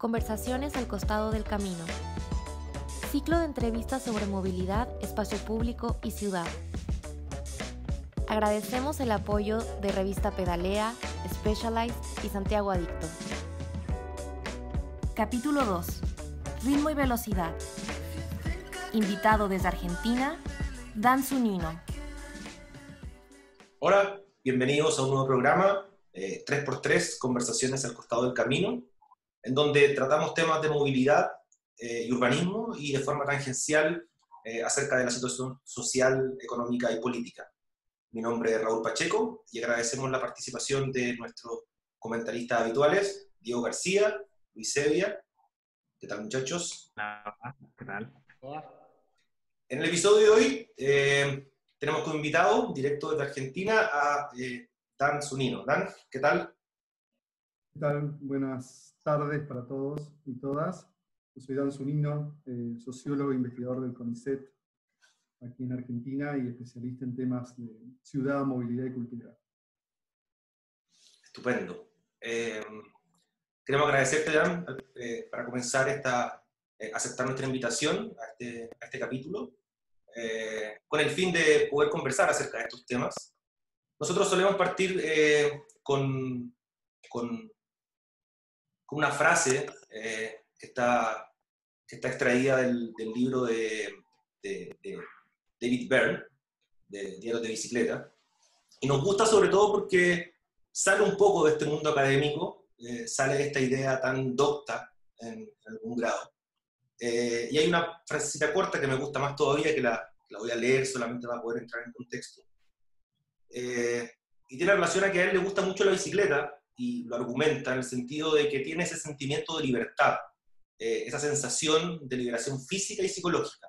Conversaciones al costado del camino. Ciclo de entrevistas sobre movilidad, espacio público y ciudad. Agradecemos el apoyo de Revista Pedalea, Specialized y Santiago Adicto. Capítulo 2. Ritmo y velocidad. Invitado desde Argentina, Dan Zunino. Hola, bienvenidos a un nuevo programa, 3x3, eh, Conversaciones al costado del camino, en donde tratamos temas de movilidad eh, y urbanismo y de forma tangencial eh, acerca de la situación social, económica y política. Mi nombre es Raúl Pacheco y agradecemos la participación de nuestros comentaristas habituales, Diego García, Luis Sevilla. ¿Qué tal muchachos? ¿Qué tal? En el episodio de hoy tenemos como invitado, directo desde Argentina, a eh, Dan Zunino. Dan, ¿qué tal? ¿Qué tal? Buenas tardes para todos y todas. Soy Dan Zunino, eh, sociólogo e investigador del CONICET aquí en Argentina y especialista en temas de ciudad, movilidad y cultura. Estupendo. Eh, queremos agradecerte, Dan, para comenzar esta, aceptar nuestra invitación a este, a este capítulo. Eh, con el fin de poder conversar acerca de estos temas. Nosotros solemos partir eh, con, una frase eh, que, está, que está extraída del, libro de, David Byrne, de Diarios de Bicicleta, y nos gusta sobre todo porque sale un poco de este mundo académico, sale esta idea tan docta en, algún grado. y hay una frasecita corta que me gusta más todavía que la, la voy a leer solamente para poder entrar en contexto. Eh, y tiene relación a que a él le gusta mucho la bicicleta y lo argumenta en el sentido de que tiene ese sentimiento de libertad, eh, esa sensación de liberación física y psicológica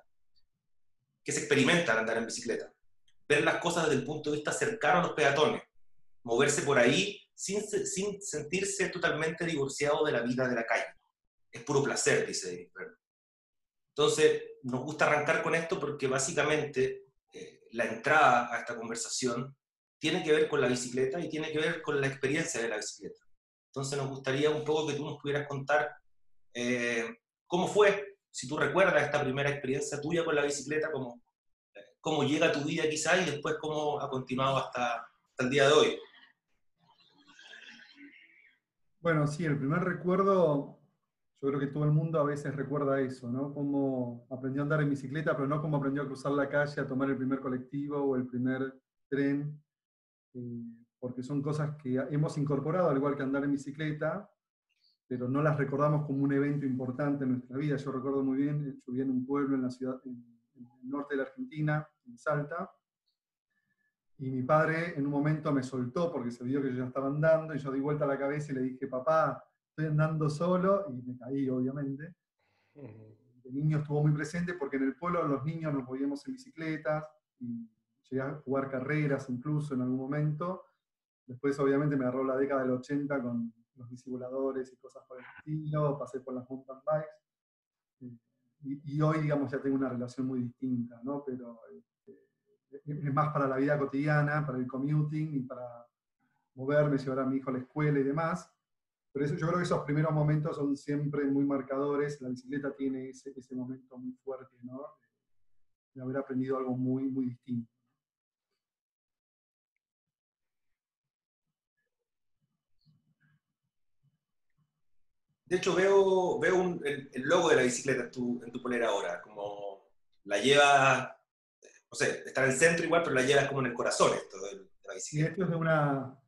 que se experimenta al andar en bicicleta. Ver las cosas desde el punto de vista cercano a los peatones, moverse por ahí sin, sin sentirse totalmente divorciado de la vida de la calle. Es puro placer, dice entonces, nos gusta arrancar con esto porque básicamente eh, la entrada a esta conversación tiene que ver con la bicicleta y tiene que ver con la experiencia de la bicicleta. Entonces, nos gustaría un poco que tú nos pudieras contar eh, cómo fue, si tú recuerdas esta primera experiencia tuya con la bicicleta, cómo, cómo llega a tu vida quizá y después cómo ha continuado hasta, hasta el día de hoy. Bueno, sí, el primer recuerdo yo creo que todo el mundo a veces recuerda eso, ¿no? Cómo aprendió a andar en bicicleta, pero no cómo aprendió a cruzar la calle, a tomar el primer colectivo o el primer tren, eh, porque son cosas que hemos incorporado, al igual que andar en bicicleta, pero no las recordamos como un evento importante en nuestra vida. Yo recuerdo muy bien, yo vivía en un pueblo en la ciudad, en, el norte de la Argentina, en Salta, y mi padre en un momento me soltó porque se vio que yo ya estaba andando, y yo di vuelta a la cabeza y le dije, papá, estoy andando solo y me caí, obviamente. De niño estuvo muy presente porque en el pueblo los niños nos podíamos en bicicletas y llegué jugar carreras incluso en algún momento. Después, obviamente, me agarró la década del 80 con los bicicladores y cosas por el estilo, pasé por las mountain bikes. Y, hoy, digamos, ya tengo una relación muy distinta, ¿no? Pero este, es más para la vida cotidiana, para el commuting y para moverme, llevar a mi hijo a la escuela y demás. Pero eso, yo creo que esos primeros momentos son siempre muy marcadores. La bicicleta tiene ese, ese momento muy fuerte, ¿no? De haber aprendido algo muy, muy distinto. De hecho, veo, veo el, logo de la bicicleta en tu, en tu polera ahora, como la lleva, no sé, está en el centro igual, pero la llevas como en el corazón esto de, la bicicleta. Y esto es de una,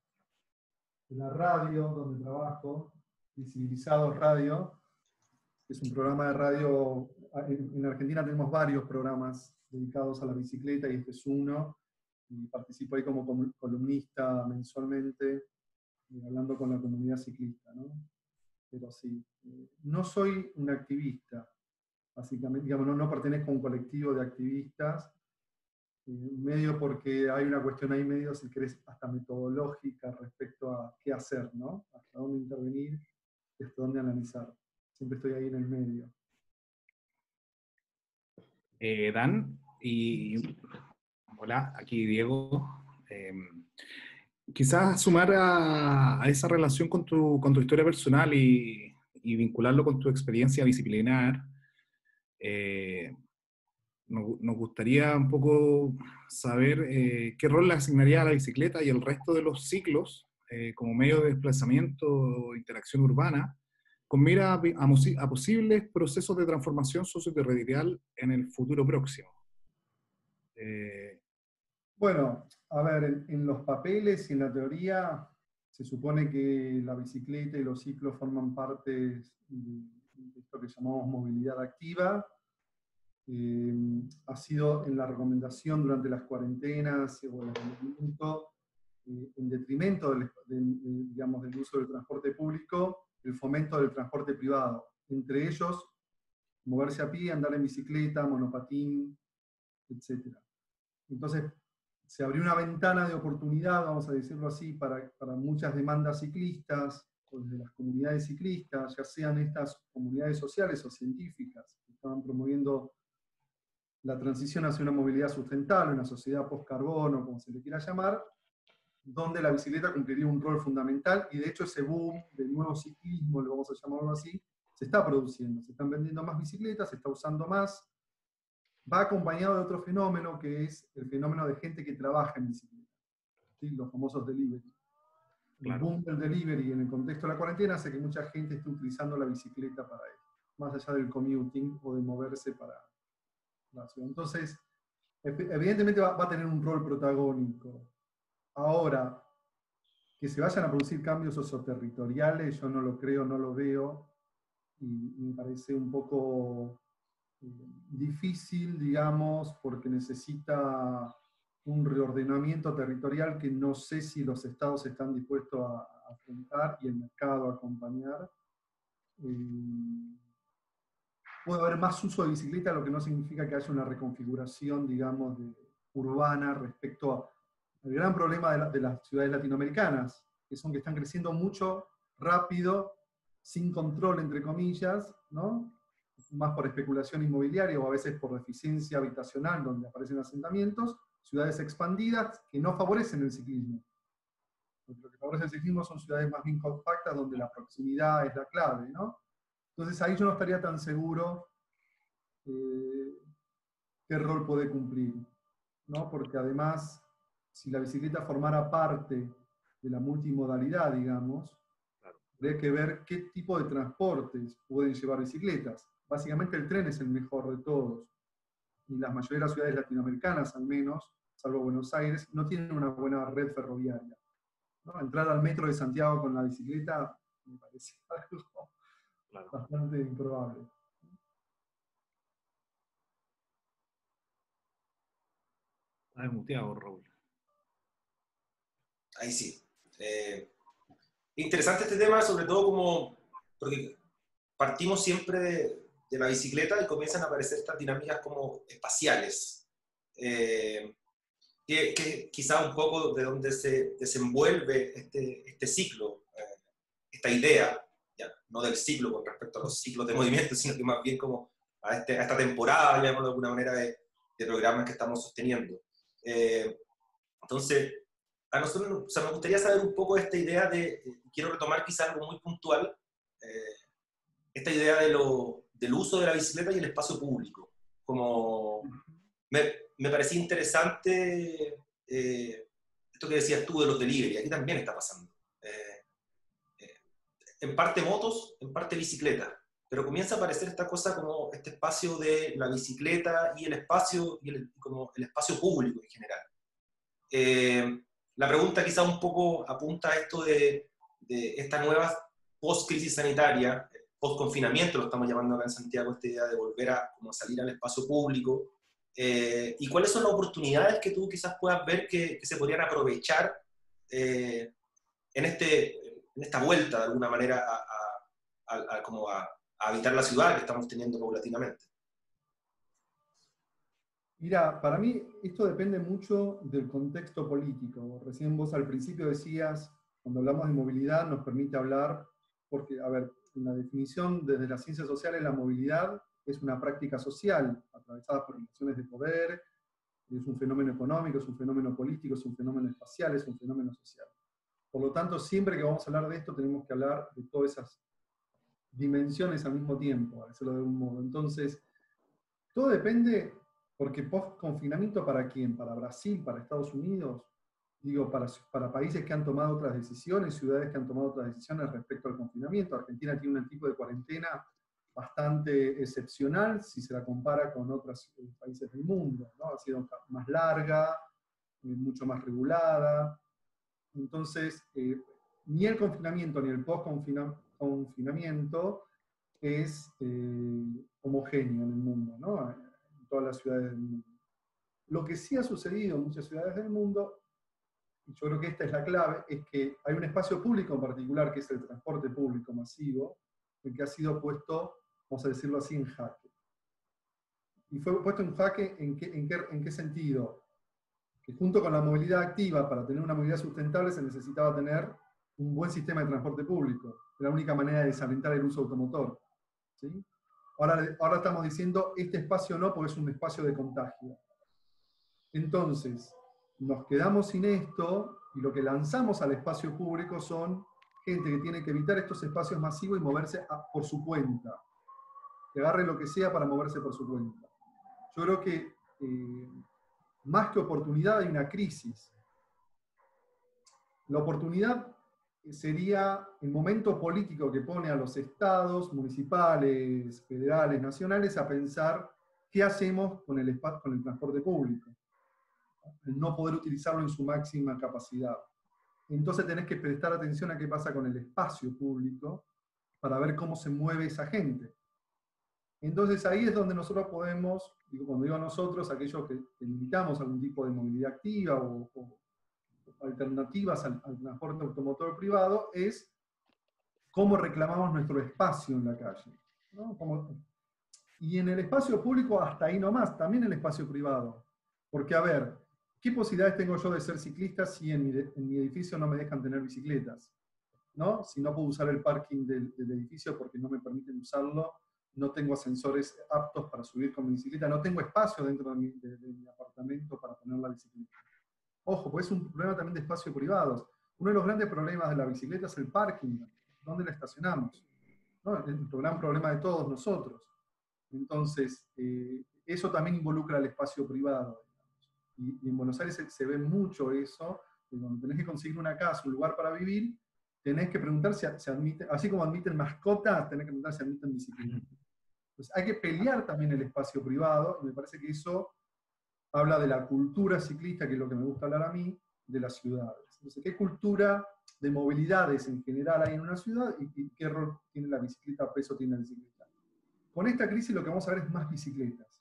la radio donde trabajo, Visibilizados Radio, es un programa de radio, en, Argentina tenemos varios programas dedicados a la bicicleta y este es uno, y participo ahí como columnista mensualmente, eh, hablando con la comunidad ciclista, ¿no? Pero sí, eh, no soy un activista, básicamente, digamos, no, no pertenezco a un colectivo de activistas, medio porque hay una cuestión ahí medio, si querés, hasta metodológica respecto a qué hacer, ¿no? Hasta dónde intervenir, hasta dónde analizar. Siempre estoy ahí en el medio. Eh, Dan, y hola, aquí Diego. Em, quizás sumar a, esa relación con tu, con tu historia personal y, y, vincularlo con tu experiencia disciplinar, eh, nos, gustaría un poco saber eh, qué rol le asignaría a la bicicleta y el resto de los ciclos eh, como medio de desplazamiento interacción urbana, con mira a, posibles procesos de transformación socioterritorial en el futuro próximo. Bueno, a ver, en, los papeles y en la teoría se supone que la bicicleta y los ciclos forman parte de, esto que llamamos movilidad activa. Eh, ha sido en la recomendación durante las cuarentenas o el aislamiento, eh, en detrimento del, digamos, del uso del transporte público, el fomento del transporte privado. Entre ellos, moverse a pie, andar en bicicleta, monopatín, etc. Entonces, se abrió una ventana de oportunidad, vamos a decirlo así, para, para muchas demandas ciclistas, o desde las comunidades ciclistas, ya sean estas comunidades sociales o científicas, que estaban promoviendo la transición hacia una movilidad sustentable, una sociedad post-carbono, como se le quiera llamar, donde la bicicleta cumpliría un rol fundamental, y de hecho ese boom del nuevo ciclismo, lo vamos a llamarlo así, se está produciendo, se están vendiendo más bicicletas, se está usando más, va acompañado de otro fenómeno que es el fenómeno de gente que trabaja en bicicleta, los famosos delivery. El boom del delivery en el contexto de la cuarentena hace que mucha gente esté utilizando la bicicleta para eso, más allá del commuting o de moverse para la ciudad. Entonces, evidentemente va, a tener un rol protagónico. Ahora, que se vayan a producir cambios socioterritoriales, yo no lo creo, no lo veo, y me parece un poco difícil, digamos, porque necesita un reordenamiento territorial que no sé si los estados están dispuestos a, afrontar y el mercado a acompañar. Eh, puede haber más uso de bicicleta, lo que no significa que haya una reconfiguración, digamos, urbana respecto al gran problema de, de, las ciudades latinoamericanas, que son que están creciendo mucho, rápido, sin control, entre comillas, ¿no? Más por especulación inmobiliaria o a veces por deficiencia habitacional, donde aparecen asentamientos, ciudades expandidas que no favorecen el ciclismo. Lo que favorece el ciclismo son ciudades más bien compactas, donde la proximidad es la clave, ¿no? Entonces ahí yo no estaría tan seguro eh, qué rol puede cumplir, ¿no? Porque además, si la bicicleta formara parte de la multimodalidad, digamos, habría que ver qué tipo de transportes pueden llevar bicicletas básicamente el tren es el mejor de todos. Y las mayoría de las ciudades latinoamericanas, al menos, salvo Buenos Aires, no tienen una buena red ferroviaria. Entrar al metro de Santiago con la bicicleta me parece algo bastante improbable. Está desmuteado, Raúl. Ahí sí. Eh, interesante este tema, sobre todo como, porque partimos siempre de, de la bicicleta y comienzan a aparecer estas dinámicas como espaciales, eh, que, quizá un poco de donde se desenvuelve este, este ciclo, eh, esta idea, ya, no del ciclo con respecto a los ciclos de movimiento, sino que más bien como a, este, esta temporada, digamos de alguna manera, de, de programas que estamos sosteniendo. Eh, entonces, a nosotros o sea, me gustaría saber un poco esta idea de, quiero retomar quizá algo muy puntual, esta idea de lo, del uso de la bicicleta y el espacio público. Como me, me parecía interesante eh, esto que decías tú de los delivery, aquí también está pasando. Eh, eh, en parte motos, en parte bicicleta, pero comienza a aparecer esta cosa como este espacio de la bicicleta y el espacio, y el, como el espacio público en general. la pregunta quizá un poco apunta a esto de, de esta nueva post-crisis sanitaria, post-confinamiento, lo estamos llamando acá en Santiago, esta idea de volver a como salir al espacio público. Eh, ¿Y cuáles son las oportunidades que tú quizás puedas ver que, se podrían aprovechar eh, en, este, en esta vuelta, de alguna manera, a, como a, habitar la ciudad que estamos teniendo paulatinamente? Mira, para mí esto depende mucho del contexto político. Recién vos al principio decías, cuando hablamos de movilidad, nos permite hablar, porque, a ver, en la definición desde las ciencias sociales, la movilidad es una práctica social atravesada por relaciones de poder, es un fenómeno económico, es un fenómeno político, es un fenómeno espacial, es un fenómeno social. Por lo tanto, siempre que vamos a hablar de esto, tenemos que hablar de todas esas dimensiones al mismo tiempo, a decirlo de algún modo. Entonces, todo depende, porque post-confinamiento para quién? Para Brasil, para Estados Unidos, digo, para, para países que han tomado otras decisiones, ciudades que han tomado otras decisiones respecto al confinamiento. Argentina tiene un tipo de cuarentena bastante excepcional si se la compara con otros eh, países del mundo. Ha sido más larga, eh, mucho más regulada. Entonces, eh, ni el confinamiento ni el post-confinamiento es homogéneo en el mundo, ¿no? en todas las ciudades del mundo. Lo que sí ha sucedido en muchas ciudades del mundo, y yo creo que esta es la clave, es que hay un espacio público en particular, que es el transporte público masivo, el que ha sido puesto vamos a decirlo así, en jaque. Y fue puesto en jaque en qué, en qué, en qué sentido? Que junto con la movilidad activa, para tener una movilidad sustentable, se necesitaba tener un buen sistema de transporte público. Era la única manera de desalentar el uso automotor. ¿sí? Ahora, ahora estamos diciendo, este espacio no, porque es un espacio de contagio. Entonces, nos quedamos sin esto y lo que lanzamos al espacio público son gente que tiene que evitar estos espacios masivos y moverse por su cuenta que agarre lo que sea para moverse por su cuenta. Yo creo que eh, más que oportunidad hay una crisis. La oportunidad sería el momento político que pone a los estados, municipales, federales, nacionales, a pensar qué hacemos con el, con el transporte público. No poder utilizarlo en su máxima capacidad. Entonces tenés que prestar atención a qué pasa con el espacio público para ver cómo se mueve esa gente. Entonces ahí es donde nosotros podemos, digo, cuando digo nosotros, aquellos que, limitamos algún tipo de movilidad activa o, alternativas al, transporte automotor privado, es cómo reclamamos nuestro espacio en la calle. y en el espacio público hasta ahí nomás, también en el espacio privado. Porque a ver, ¿qué posibilidades tengo yo de ser ciclista si en mi, edificio no me dejan tener bicicletas? ¿no? Si no puedo usar el parking del edificio porque no me permiten usarlo no tengo ascensores aptos para subir con mi bicicleta, no tengo espacio dentro de mi, apartamento para poner la bicicleta. Ojo, pues es un problema también de espacios privados. Uno de los grandes problemas de la bicicleta es el parking, ¿dónde la estacionamos? ¿No? El gran problema de todos nosotros. Entonces, eh, eso también involucra el espacio privado. Y, en Buenos Aires se, ve mucho eso, que cuando tenés que conseguir una casa, un lugar para vivir, tenés que preguntar si, se admite, así como admiten mascotas, tenés que preguntar si admiten bicicleta. Pues hay que pelear también el espacio privado, y me parece que eso habla de la cultura ciclista, que es lo que me gusta hablar a mí, de las ciudades. Entonces, ¿qué cultura de movilidades en general hay en una ciudad y, qué rol tiene la bicicleta, peso tiene la bicicleta? Con esta crisis lo que vamos a ver es más bicicletas.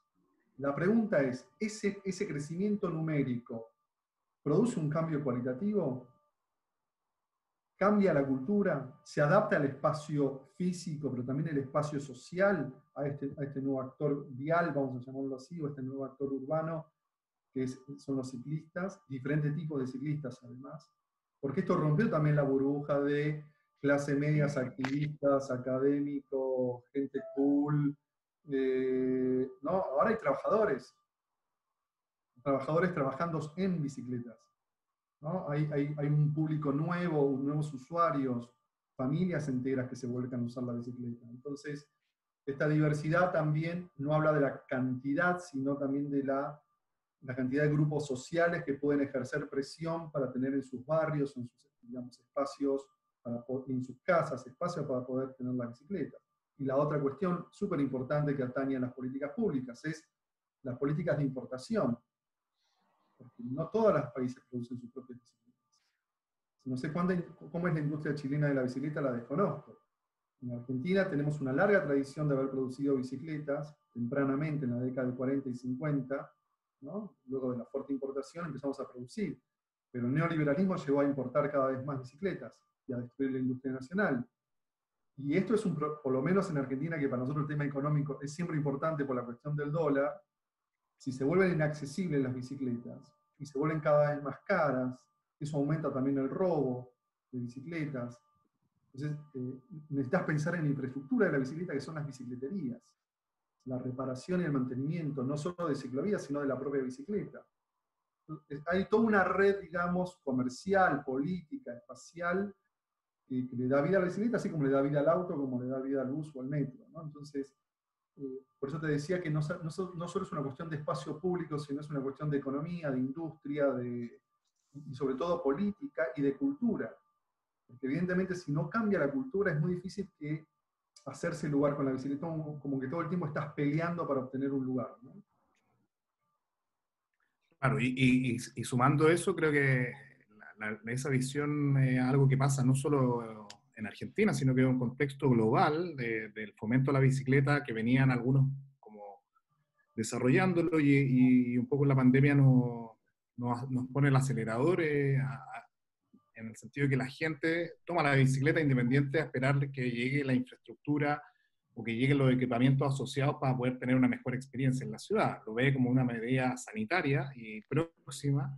La pregunta es, ¿ese, ese crecimiento numérico produce un cambio cualitativo? cambia la cultura, se adapta al espacio físico, pero también el espacio social, a este, a este nuevo actor vial, vamos a llamarlo así, o este nuevo actor urbano, que son los ciclistas, diferentes tipos de ciclistas además, porque esto rompió también la burbuja de clase medias, activistas, académicos, gente cool, eh, ¿no? Ahora hay trabajadores, trabajadores trabajando en bicicletas. Hay, un público nuevo, nuevos usuarios, familias enteras que se vuelcan a usar la bicicleta. Entonces, esta diversidad también no habla de la cantidad, sino también de la, cantidad de grupos sociales que pueden ejercer presión para tener en sus barrios, en sus digamos, espacios, en sus casas, espacios para poder tener la bicicleta. Y la otra cuestión súper importante que atañe a las políticas públicas es las políticas de importación porque no todos los países producen sus propias bicicletas. No sé cómo es la industria chilena de la bicicleta, la desconozco. En Argentina tenemos una larga tradición de haber producido bicicletas, tempranamente en la década de 40 y 50, luego de la fuerte importación empezamos a producir, pero el neoliberalismo llevó a importar cada vez más bicicletas y a destruir la industria nacional. Y esto es un, por lo menos en Argentina, que para nosotros el tema económico es siempre importante por la cuestión del dólar, si se vuelven inaccesibles las bicicletas y se vuelven cada vez más caras, eso aumenta también el robo de bicicletas. Entonces, eh, necesitas pensar en la infraestructura de la bicicleta, que son las bicicleterías, la reparación y el mantenimiento, no solo de ciclovías, sino de la propia bicicleta. hay toda una red, digamos, comercial, política, espacial, que, le da vida a la bicicleta, así como le da vida al auto, como le da vida al bus o al metro. Entonces, eh, por eso te decía que no, no, solo es una cuestión de espacio público, sino es una cuestión de economía, de industria, de, y sobre todo política y de cultura. Porque evidentemente si no cambia la cultura es muy difícil que hacerse lugar con la bicicleta, como que todo el tiempo estás peleando para obtener un lugar. Claro, y, sumando eso, creo que esa visión es algo que pasa no solo en Argentina, sino que en un contexto global del fomento a la bicicleta que venían algunos como desarrollándolo y, un poco la pandemia nos, nos, pone el acelerador eh, en el sentido de que la gente toma la bicicleta independiente a esperar que llegue la infraestructura o que lleguen los equipamientos asociados para poder tener una mejor experiencia en la ciudad. Lo ve como una medida sanitaria y próxima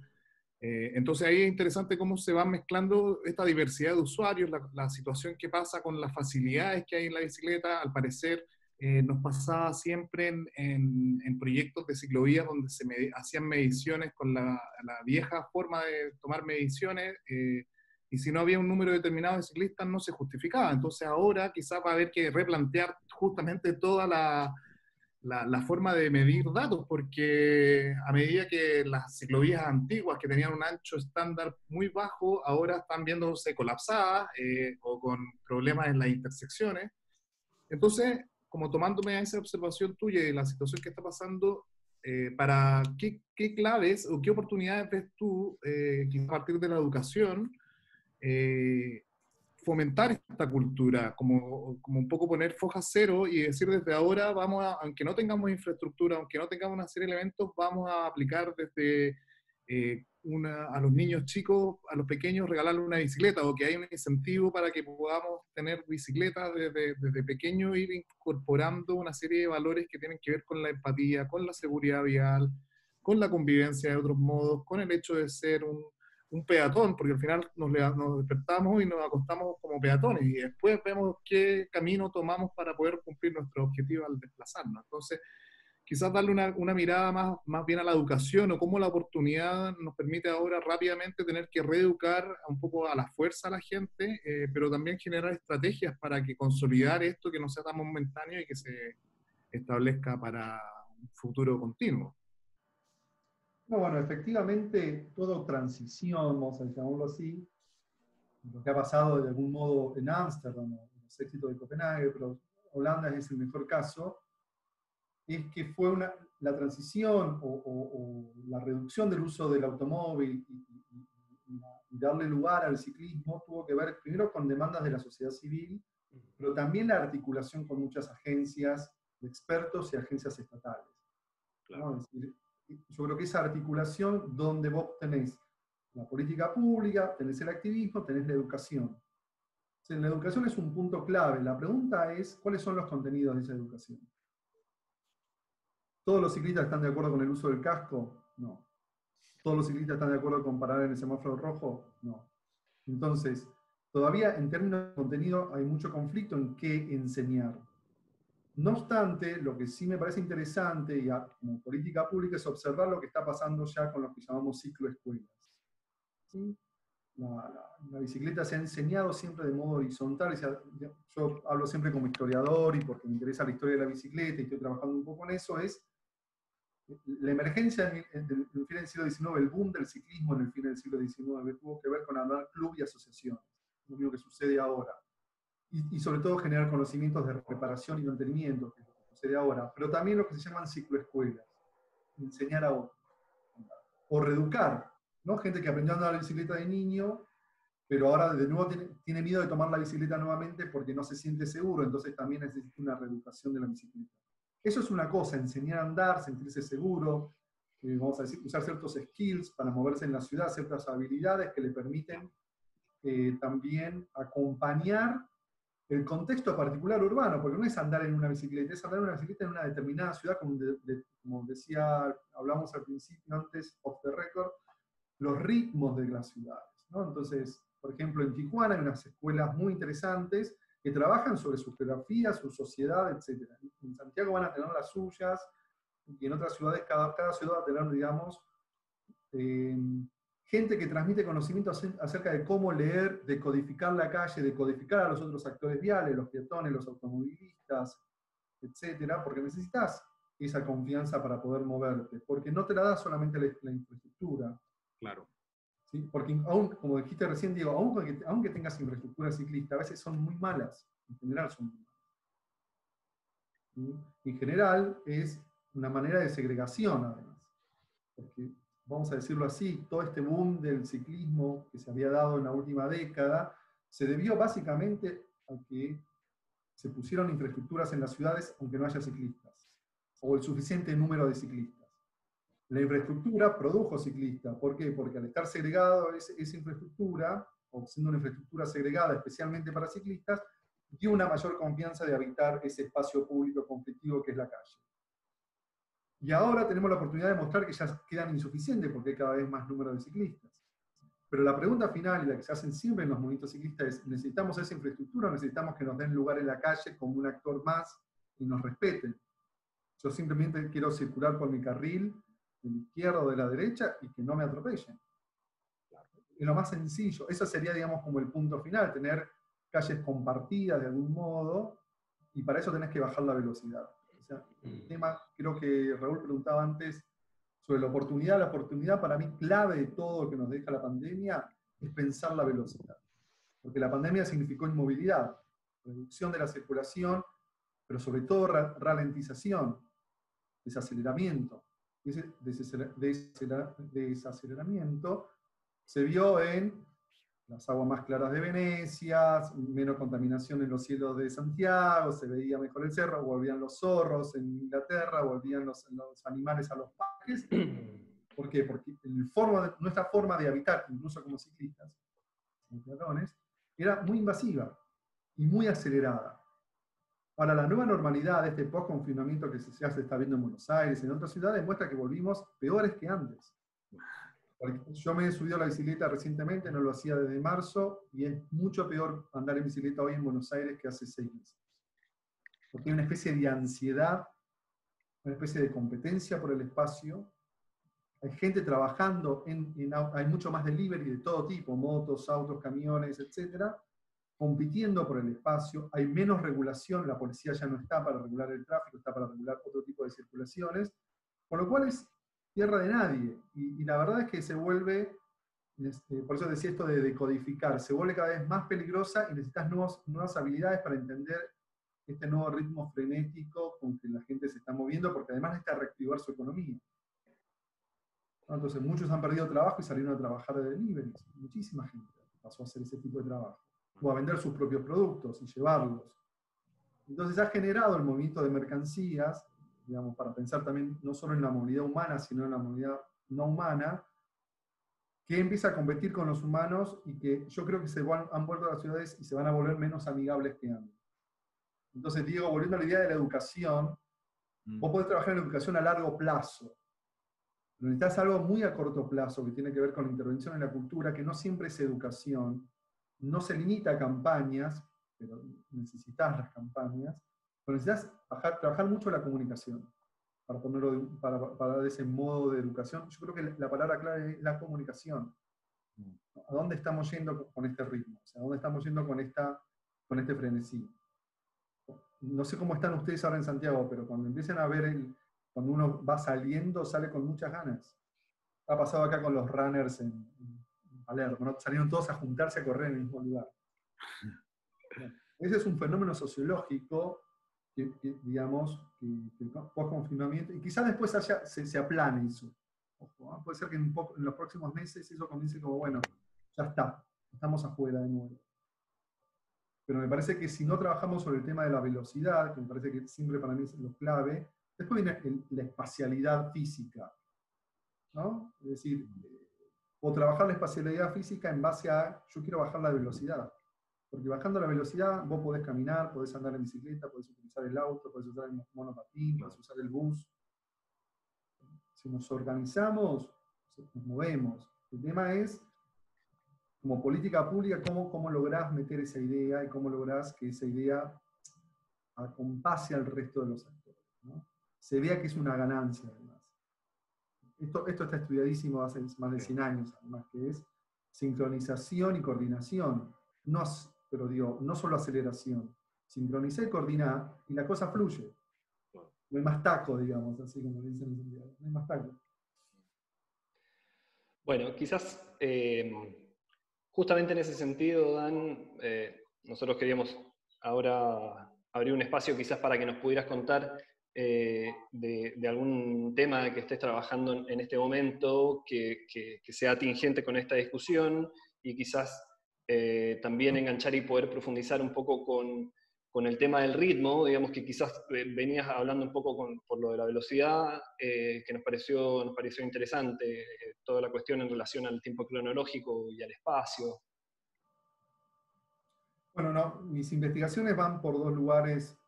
eh, entonces ahí es interesante cómo se va mezclando esta diversidad de usuarios, la, situación que pasa con las facilidades que hay en la bicicleta. Al parecer eh, nos pasaba siempre en, proyectos de ciclovías donde se hacían mediciones con la, vieja forma de tomar mediciones eh, y si no había un número determinado de ciclistas no se justificaba. Entonces ahora quizás va a haber que replantear justamente toda la la, forma de medir datos, porque a medida que las ciclovías antiguas que tenían un ancho estándar muy bajo, ahora están viéndose colapsadas eh, o con problemas en las intersecciones. Entonces, como tomándome a esa observación tuya y la situación que está pasando, eh, para qué, qué, claves o qué oportunidades ves tú, eh, a partir de la educación, fomentar esta cultura, como, como, un poco poner foja cero y decir desde ahora vamos a, aunque no tengamos infraestructura, aunque no tengamos una serie de elementos, vamos a aplicar desde eh, una, a los niños chicos, a los pequeños, regalarles una bicicleta o que hay un incentivo para que podamos tener bicicletas desde, desde pequeño, ir incorporando una serie de valores que tienen que ver con la empatía, con la seguridad vial, con la convivencia de otros modos, con el hecho de ser un, un peatón, porque al final nos, nos, despertamos y nos acostamos como peatones y después vemos qué camino tomamos para poder cumplir nuestro objetivo al desplazarnos. Entonces, quizás darle una, una, mirada más, más bien a la educación o cómo la oportunidad nos permite ahora rápidamente tener que reeducar un poco a la fuerza a la gente, eh, pero también generar estrategias para que consolidar esto que no sea tan momentáneo y que se establezca para un futuro continuo. No, bueno, efectivamente, toda transición, vamos a llamarlo así, lo que ha pasado de algún modo en Ámsterdam, los éxitos de Copenhague, pero Holanda es el mejor caso, es que fue una, la transición o, la reducción del uso del automóvil y, darle lugar al ciclismo tuvo que ver primero con demandas de la sociedad civil, pero también la articulación con muchas agencias de expertos y agencias estatales. Claro. Es decir, yo creo que esa articulación donde vos tenés la política pública, tenés el activismo, tenés la educación. la educación es un punto clave. La pregunta es, ¿cuáles son los contenidos de esa educación? ¿Todos los ciclistas están de acuerdo con el uso del casco? No. ¿Todos los ciclistas están de acuerdo con parar en el semáforo rojo? No. Entonces, todavía en términos de contenido hay mucho conflicto en qué enseñar. No obstante, lo que sí me parece interesante y como política pública es observar lo que está pasando ya con lo que llamamos cicloescuelas. ¿Sí? La, bicicleta se ha enseñado siempre de modo horizontal. Yo hablo siempre como historiador y porque me interesa la historia de la bicicleta y estoy trabajando un poco en eso, es la emergencia en el, fin del siglo XIX, el boom del ciclismo en el fin del siglo XIX, tuvo que ver con hablar club y asociaciones. Lo mismo que sucede ahora y, sobre todo generar conocimientos de reparación y mantenimiento, que sucede ahora, pero también lo que se llaman cicloescuelas, enseñar a otros, o reeducar, ¿no? Gente que aprendió a andar la bicicleta de niño, pero ahora de nuevo tiene, miedo de tomar la bicicleta nuevamente porque no se siente seguro, entonces también necesita una reeducación de la bicicleta. Eso es una cosa, enseñar a andar, sentirse seguro, eh, vamos a decir, usar ciertos skills para moverse en la ciudad, ciertas habilidades que le permiten eh, también acompañar el contexto particular urbano, porque no es andar en una bicicleta, es andar en una bicicleta en una determinada ciudad, como, decía, hablamos al principio antes, off the record, los ritmos de las ciudades. Entonces, por ejemplo, en Tijuana hay unas escuelas muy interesantes que trabajan sobre su geografía, su sociedad, etc. En Santiago van a tener las suyas, y en otras ciudades, cada, cada ciudad va a tener, digamos, eh, gente que transmite conocimiento acerca de cómo leer, de codificar la calle, de codificar a los otros actores viales, los peatones, los automovilistas, etcétera, porque necesitas esa confianza para poder moverte, porque no te la da solamente la, infraestructura. Claro. ¿sí? Porque aún, como dijiste recién, Diego, aunque, aunque tengas infraestructura ciclista, a veces son muy malas, en general son muy malas. En general es una manera de segregación, además. Porque, vamos a decirlo así, todo este boom del ciclismo que se había dado en la última década se debió básicamente a que se pusieron infraestructuras en las ciudades aunque no haya ciclistas, o el suficiente número de ciclistas. La infraestructura produjo ciclistas. ¿Por qué? Porque al estar segregado esa infraestructura, o siendo una infraestructura segregada especialmente para ciclistas, dio una mayor confianza de habitar ese espacio público conflictivo que es la calle. Y ahora tenemos la oportunidad de mostrar que ya quedan insuficientes porque hay cada vez más número de ciclistas. Pero la pregunta final y la que se hacen siempre en los movimientos ciclistas es, ¿necesitamos esa infraestructura necesitamos que nos den lugar en la calle como un actor más y nos respeten? Yo simplemente quiero circular por mi carril de la izquierda o de la derecha y que no me atropellen. Es lo más sencillo. Eso sería, digamos, como el punto final, tener calles compartidas de algún modo y para eso tenés que bajar la velocidad. Sea, el mm. tema, creo que Raúl preguntaba antes, sobre la oportunidad. La oportunidad para mí clave de todo lo que nos deja la pandemia es pensar la velocidad. Porque la pandemia significó inmovilidad, reducción de la circulación, pero sobre todo ralentización, desaceleramiento. Ese desaceleramiento se vio en las aguas más claras de Venecia, menos contaminación en los cielos de Santiago, se veía mejor el cerro, volvían los zorros en Inglaterra, volvían los, animales a los parques. ¿Por qué? Porque el forma nuestra forma de habitar, incluso como ciclistas, era muy invasiva y muy acelerada. Ahora, la nueva normalidad de este post-confinamiento que se, se está viendo en Buenos Aires, en otras ciudades, muestra que volvimos peores que antes. Yo me he subido a la bicicleta recientemente, no lo hacía desde marzo, y es mucho peor andar en bicicleta hoy en Buenos Aires que hace seis meses. Porque hay una especie de ansiedad, una especie de competencia por el espacio. Hay gente trabajando, en, hay mucho más delivery de todo tipo, motos, autos, camiones, etcétera, compitiendo por el espacio. Hay menos regulación, la policía ya no está para regular el tráfico, está para regular otro tipo de circulaciones. Con lo cual es tierra de nadie. Y, la verdad es que se vuelve, este, por eso decía esto de decodificar, se vuelve cada vez más peligrosa y necesitas nuevas habilidades para entender este nuevo ritmo frenético con que la gente se está moviendo, porque además necesita reactivar su economía. Entonces, muchos han perdido trabajo y salieron a trabajar de delivery. Muchísima gente pasó a hacer ese tipo de trabajo. O a vender sus propios productos y llevarlos. Entonces, ha generado el movimiento de mercancías digamos, para pensar también no solo en la movilidad humana, sino en la movilidad no humana, que empieza a competir con los humanos y que yo creo que se han vuelto a las ciudades y se van a volver menos amigables que antes. Entonces, Diego, volviendo a la idea de la educación, mm. vos podés trabajar en educación a largo plazo. Pero necesitas algo muy a corto plazo que tiene que ver con la intervención en la cultura, que no siempre es educación, no se limita a campañas, pero necesitas las campañas, pero necesitas trabajar mucho la comunicación para, ponerlo para, para, dar ese modo de educación. Yo creo que la palabra clave es la comunicación. Mm. ¿A dónde estamos yendo con este ritmo? O sea, ¿A dónde estamos yendo con, esta, con este frenesí? No sé cómo están ustedes ahora en Santiago, pero cuando empiecen a ver, el, cuando uno va saliendo, sale con muchas ganas. Ha pasado acá con los runners en, Palermo, salieron todos a juntarse a correr en el mismo lugar. Ese es un fenómeno sociológico digamos, que, que post-confinamiento, y quizás después se, se, aplane eso. ¿ah? Puede ser que en, los próximos meses eso comience como, bueno, ya está, estamos afuera de nuevo. Pero me parece que si no trabajamos sobre el tema de la velocidad, que me parece que siempre para mí es lo clave, después viene la espacialidad física. ¿no? Es decir, o trabajar la espacialidad física en base a, yo quiero bajar la velocidad. Porque bajando la velocidad vos podés caminar, podés andar en bicicleta, podés utilizar el auto, podés usar el monopatín, podés usar el bus. Si nos organizamos, nos movemos. El tema es, como política pública, cómo, cómo lográs meter esa idea y cómo lográs que esa idea acompase al resto de los actores. Se vea que es una ganancia, además. esto, esto está estudiadísimo hace más de 100 años, además, que es sincronización y coordinación. No, pero digo, no solo aceleración. Sincronizar y coordinar y la cosa fluye. No hay más taco, digamos, así como dicen en No hay más taco. Bueno, quizás eh, justamente en ese sentido, Dan, eh, nosotros queríamos ahora abrir un espacio quizás para que nos pudieras contar eh, de, algún tema que estés trabajando en, este momento que, sea atingente con esta discusión y quizás también enganchar y poder profundizar un poco con, con el tema del ritmo, digamos que quizás eh, venías hablando un poco por lo de la velocidad, eh, que nos pareció, nos pareció interesante, eh, toda la cuestión en relación al tiempo cronológico y al espacio. Bueno, no, mis investigaciones van por dos lugares,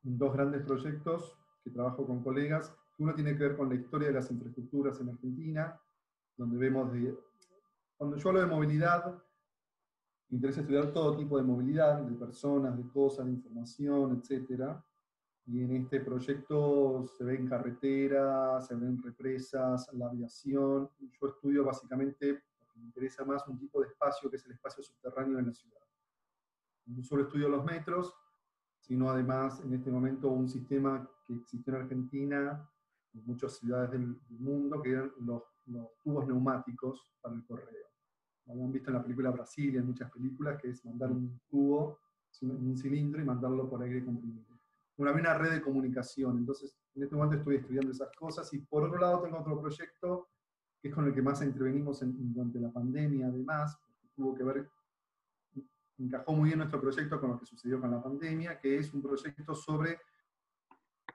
dos grandes proyectos que trabajo con colegas. Uno tiene que ver con la historia de las infraestructuras en Argentina, donde vemos de... Cuando yo hablo de movilidad, me interesa estudiar todo tipo de movilidad, de personas, de cosas, de información, etc. Y en este proyecto se ven carreteras, se ven represas, la aviación. Yo estudio básicamente, porque me interesa más, un tipo de espacio que es el espacio subterráneo de la ciudad. No solo estudio los metros, sino además en este momento un sistema que existe en Argentina, en muchas ciudades del, mundo, que eran los, los tubos neumáticos para el correo habían visto en la película Brasil y en muchas películas, que es mandar un tubo en un cilindro y mandarlo por aire comprimido. Bueno, había una red de comunicación, entonces en este momento estoy estudiando esas cosas y por otro lado tengo otro proyecto que es con el que más intervenimos durante la pandemia además, porque tuvo que ver, encajó muy bien nuestro proyecto con lo que sucedió con la pandemia, que es un proyecto sobre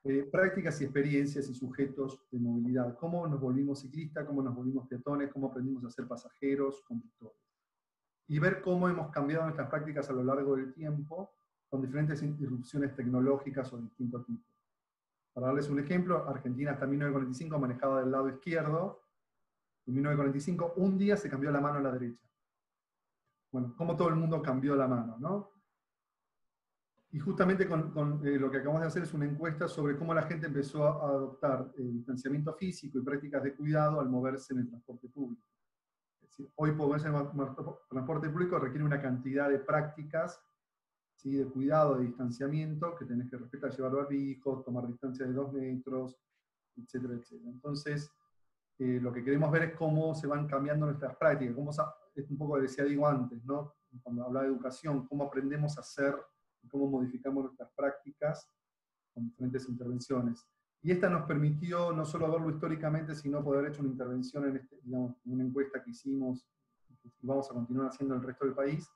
eh, prácticas y experiencias y sujetos de movilidad. Cómo nos volvimos ciclistas, cómo nos volvimos peatones, cómo aprendimos a ser pasajeros, conductores. Y ver cómo hemos cambiado nuestras prácticas a lo largo del tiempo con diferentes irrupciones tecnológicas o de distinto tipo. Para darles un ejemplo, Argentina hasta 1945 manejaba del lado izquierdo. En 1945 un día se cambió la mano a la derecha. Bueno, cómo todo el mundo cambió la mano, ¿no? Y justamente con, eh, lo que acabamos de hacer es una encuesta sobre cómo la gente empezó a, adoptar distanciamiento físico y prácticas de cuidado al moverse en el transporte público. Es decir, hoy moverse en el transporte público requiere una cantidad de prácticas ¿sí? de cuidado, de distanciamiento, que tenés que respetar, llevar barbijos, tomar distancia de dos metros, etcétera, etcétera. Entonces, eh, lo que queremos ver es cómo se van cambiando nuestras prácticas, cómo, es un poco lo que decía digo antes, ¿no? cuando hablaba de educación, cómo aprendemos a cómo modificamos nuestras prácticas con diferentes intervenciones. Y esta nos permitió no solo verlo históricamente, sino poder hecho una intervención en este, digamos, una encuesta que hicimos y vamos a continuar haciendo en el resto del país,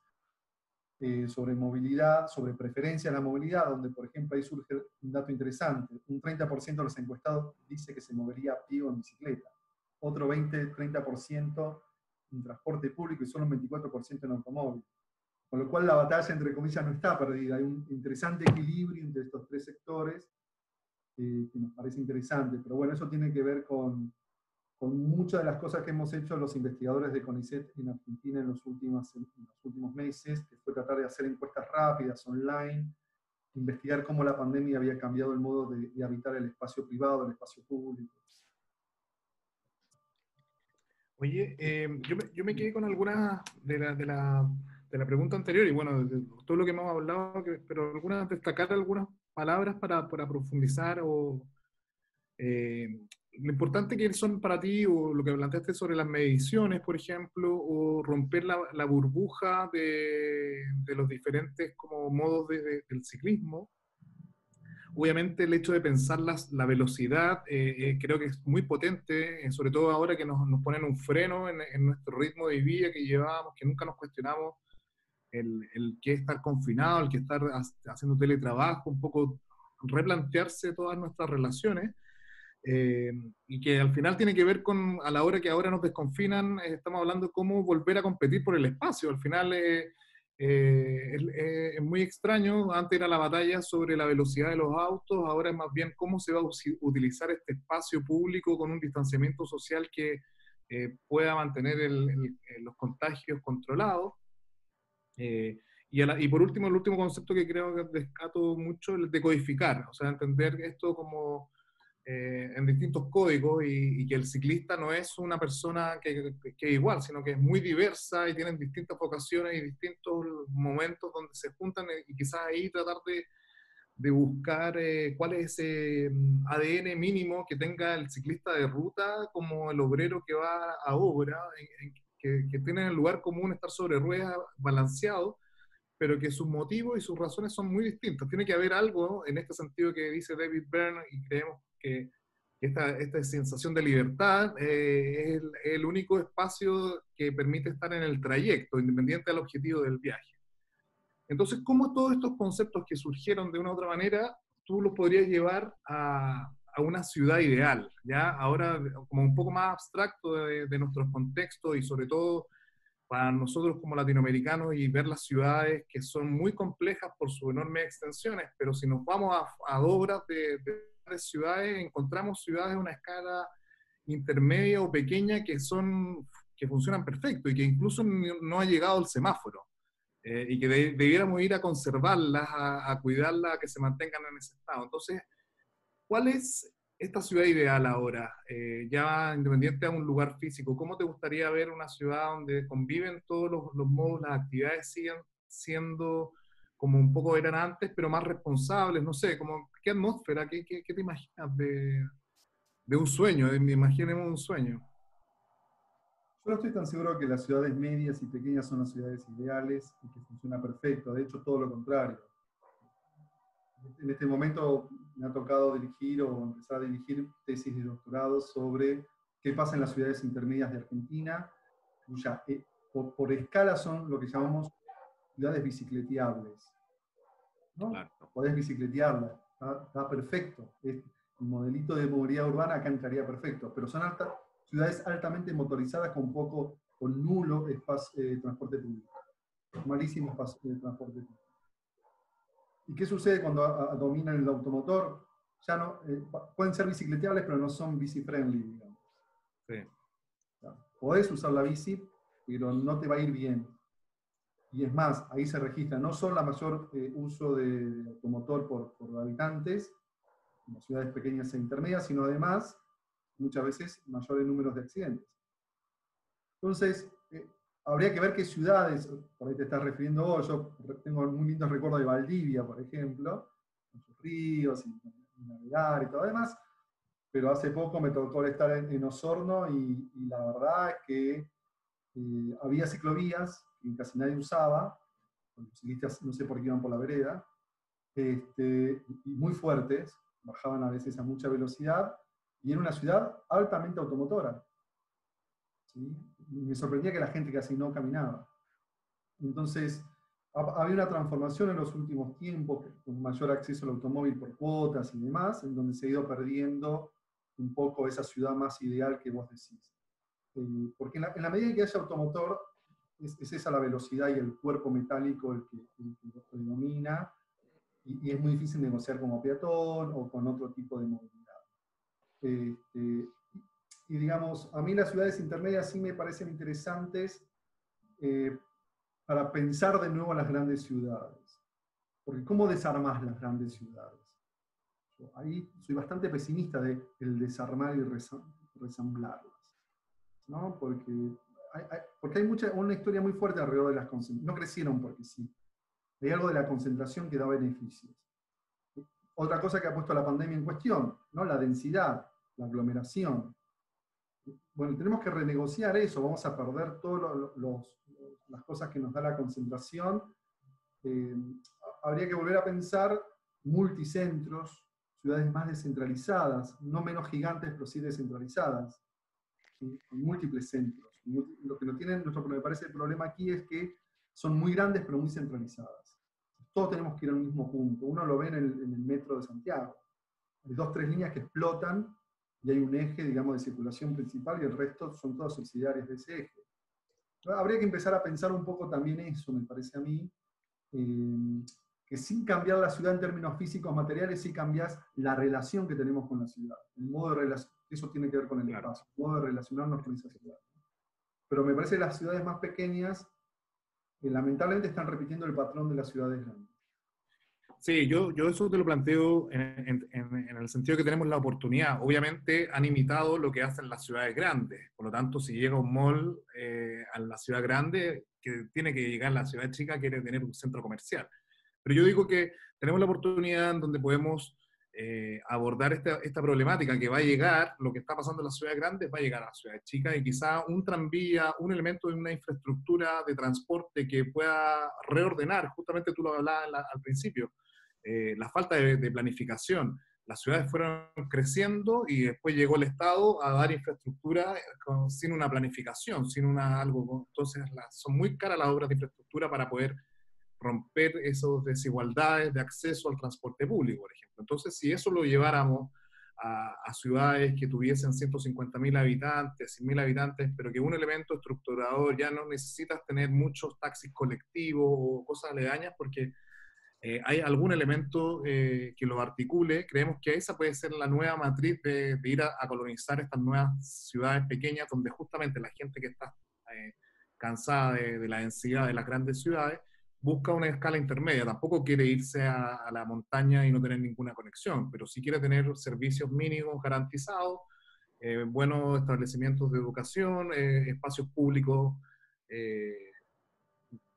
eh, sobre movilidad, sobre preferencia a la movilidad, donde por ejemplo ahí surge un dato interesante. Un 30% de los encuestados dice que se movería a pie o en bicicleta. Otro 20-30% en transporte público y solo un 24% en automóvil. Con lo cual la batalla, entre comillas, no está perdida. Hay un interesante equilibrio entre estos tres sectores eh, que nos parece interesante. Pero bueno, eso tiene que ver con, con, muchas de las cosas que hemos hecho los investigadores de CONICET en Argentina en los, últimos, en los últimos meses, que fue tratar de hacer encuestas rápidas, online, investigar cómo la pandemia había cambiado el modo de, habitar el espacio privado, el espacio público. Oye, eh, yo, me, yo, me, quedé con algunas de las de la de la pregunta anterior y bueno, de todo lo que hemos hablado, pero algunas, destacar algunas palabras para, para profundizar o eh, lo importante que son para ti o lo que planteaste sobre las mediciones, por ejemplo, o romper la, la burbuja de, de, los diferentes como modos de, del ciclismo. Obviamente el hecho de pensar las, la velocidad eh, eh, creo que es muy potente, sobre todo ahora que nos, nos ponen un freno en, en, nuestro ritmo de vida que llevábamos, que nunca nos cuestionamos el, el que estar confinado, el que estar haciendo teletrabajo, un poco replantearse todas nuestras relaciones. Eh, y que al final tiene que ver con, a la hora que ahora nos desconfinan, eh, estamos hablando cómo volver a competir por el espacio. Al final eh, es, muy extraño, antes era la batalla sobre la velocidad de los autos, ahora es más bien cómo se va a utilizar este espacio público con un distanciamiento social que pueda mantener los contagios controlados. Eh, y, y, por último, el último concepto que creo que descato mucho es el de codificar, o sea, entender esto como eh, en distintos códigos y, que el ciclista no es una persona que, que, es igual, sino que es muy diversa y tienen distintas vocaciones y distintos momentos donde se juntan y quizás ahí tratar de, de buscar eh, cuál es ese mm, ADN mínimo que tenga el ciclista de ruta como el obrero que va a obra, que, que tiene en el lugar común estar sobre ruedas balanceado, pero que sus motivos y sus razones son muy distintos. Tiene que haber algo en este sentido que dice David Byrne y creemos que esta, esta sensación de libertad eh, es, el, único espacio que permite estar en el trayecto, independiente del objetivo del viaje. Entonces, ¿cómo todos estos conceptos que surgieron de una u otra manera, tú los podrías llevar a, a una ciudad ideal? ¿ya? Ahora, como un poco más abstracto de, de nuestros contextos y sobre todo para nosotros como latinoamericanos y ver las ciudades que son muy complejas por sus enormes extensiones, pero si nos vamos a, a de, de ciudades, encontramos ciudades de una escala intermedia o pequeña que son que funcionan perfecto y que incluso no ha llegado el semáforo eh, y que debiéramos ir a conservarlas, a, cuidarlas, a que se mantengan en ese estado. Entonces, ¿cuál es esta ciudad ideal ahora? Eh, ya independiente de un lugar físico, ¿cómo te gustaría ver una ciudad donde conviven todos los, modos, las actividades sigan siendo como un poco eran antes, pero más responsables, no sé, como, ¿qué atmósfera, qué, qué, te imaginas de, un sueño? De, imaginemos un sueño. Yo no estoy tan seguro que las ciudades medias y pequeñas son las ciudades ideales y que funciona perfecto, de hecho todo lo contrario. En este momento me ha tocado dirigir o empezar a dirigir tesis de doctorado sobre qué pasa en las ciudades intermedias de Argentina, cuya eh, por, por escala son lo que llamamos ciudades bicicleteables. ¿no? Podés bicicletearla, está, perfecto. el modelito de movilidad urbana acá entraría perfecto, pero son ciudades altamente motorizadas con poco, con nulo espacio, eh, transporte público. Malísimo espacio, de transporte público. ¿Y qué sucede cuando dominan el automotor? Ya no, eh, pueden ser bicicleteables, pero no son bici-friendly, digamos. Sí. podés usar la bici, pero no te va a ir bien y es más, ahí se registra no solo la mayor eh, uso de automotor por, por, habitantes, en las ciudades pequeñas e intermedias, sino además, muchas veces, mayores números de accidentes. Entonces, eh, habría que ver qué ciudades, por ahí te estás refiriendo vos, yo tengo muy lindos recuerdos de Valdivia, por ejemplo, con sus ríos y, navegar y todo demás, pero hace poco me tocó estar en, Osorno y, y, la verdad que eh, había ciclovías que casi nadie usaba, los ciclistas no sé por qué iban por la vereda, este, y muy fuertes, bajaban a veces a mucha velocidad, y en una ciudad altamente automotora. Me sorprendía que la gente casi no caminaba. Entonces, había una transformación en los últimos tiempos, con mayor acceso al automóvil por cuotas y demás, en donde se ha ido perdiendo un poco esa ciudad más ideal que vos decís. Eh, porque en la, en la, medida que haya automotor, es, esa la velocidad y el cuerpo metálico el que, lo predomina, y, es muy difícil negociar como peatón o con otro tipo de movilidad. Este, y digamos, a mí las ciudades intermedias sí me parecen interesantes eh, para pensar de nuevo las grandes ciudades. Porque ¿cómo desarmas las grandes ciudades? ahí soy bastante pesimista de el desarmar y resamblarlas. ¿no? Porque porque hay mucha, una historia muy fuerte alrededor de las concentraciones. No crecieron porque sí. Hay algo de la concentración que da beneficios. Otra cosa que ha puesto la pandemia en cuestión, ¿no? la densidad, la aglomeración. Bueno, tenemos que renegociar eso, vamos a perder todas las cosas que nos da la concentración. Eh, habría que volver a pensar multicentros, ciudades más descentralizadas, no menos gigantes, pero sí descentralizadas, con múltiples centros lo que no tienen, nuestro, me parece el problema aquí es que son muy grandes pero muy centralizadas. Todos tenemos que ir al mismo punto. Uno lo ve en el, metro de Santiago. Hay dos, tres líneas que explotan y hay un eje, digamos, de circulación principal y el resto son todos subsidiarios de ese eje. Habría que empezar a pensar un poco también eso, me parece a mí, eh, que sin cambiar la ciudad en términos físicos, materiales, sí cambias la relación que tenemos con la ciudad. El modo de eso tiene que ver con el espacio, el modo de relacionarnos con esa ciudad pero me parece que las ciudades más pequeñas eh, lamentablemente están repitiendo el patrón de las ciudades grandes. Sí, yo, yo eso te lo planteo en, en, el sentido que tenemos la oportunidad. Obviamente han imitado lo que hacen las ciudades grandes. Por lo tanto, si llega un mall eh, a la ciudad grande, que tiene que llegar a la ciudad chica, quiere tener un centro comercial. Pero yo digo que tenemos la oportunidad en donde podemos eh, abordar esta, esta, problemática que va a llegar, lo que está pasando en las ciudades grandes va a llegar a las ciudades chicas y quizá un tranvía, un elemento de una infraestructura de transporte que pueda reordenar, justamente tú lo hablabas al principio, eh, la falta de, planificación. Las ciudades fueron creciendo y después llegó el Estado a dar infraestructura sin una planificación, sin una algo. Entonces son muy caras las obras de infraestructura para poder romper esas desigualdades de acceso al transporte público, por ejemplo. Entonces, si eso lo lleváramos a, ciudades que tuviesen 150.000 habitantes, 100.000 habitantes, pero que un elemento estructurador ya no necesitas tener muchos taxis colectivos o cosas aledañas porque eh, hay algún elemento eh, que lo articule, creemos que esa puede ser la nueva matriz de, ir a, colonizar estas nuevas ciudades pequeñas donde justamente la gente que está eh, cansada de, la densidad de las grandes ciudades busca una escala intermedia, tampoco quiere irse a, la montaña y no tener ninguna conexión, pero sí quiere tener servicios mínimos garantizados, buenos establecimientos de educación, espacios públicos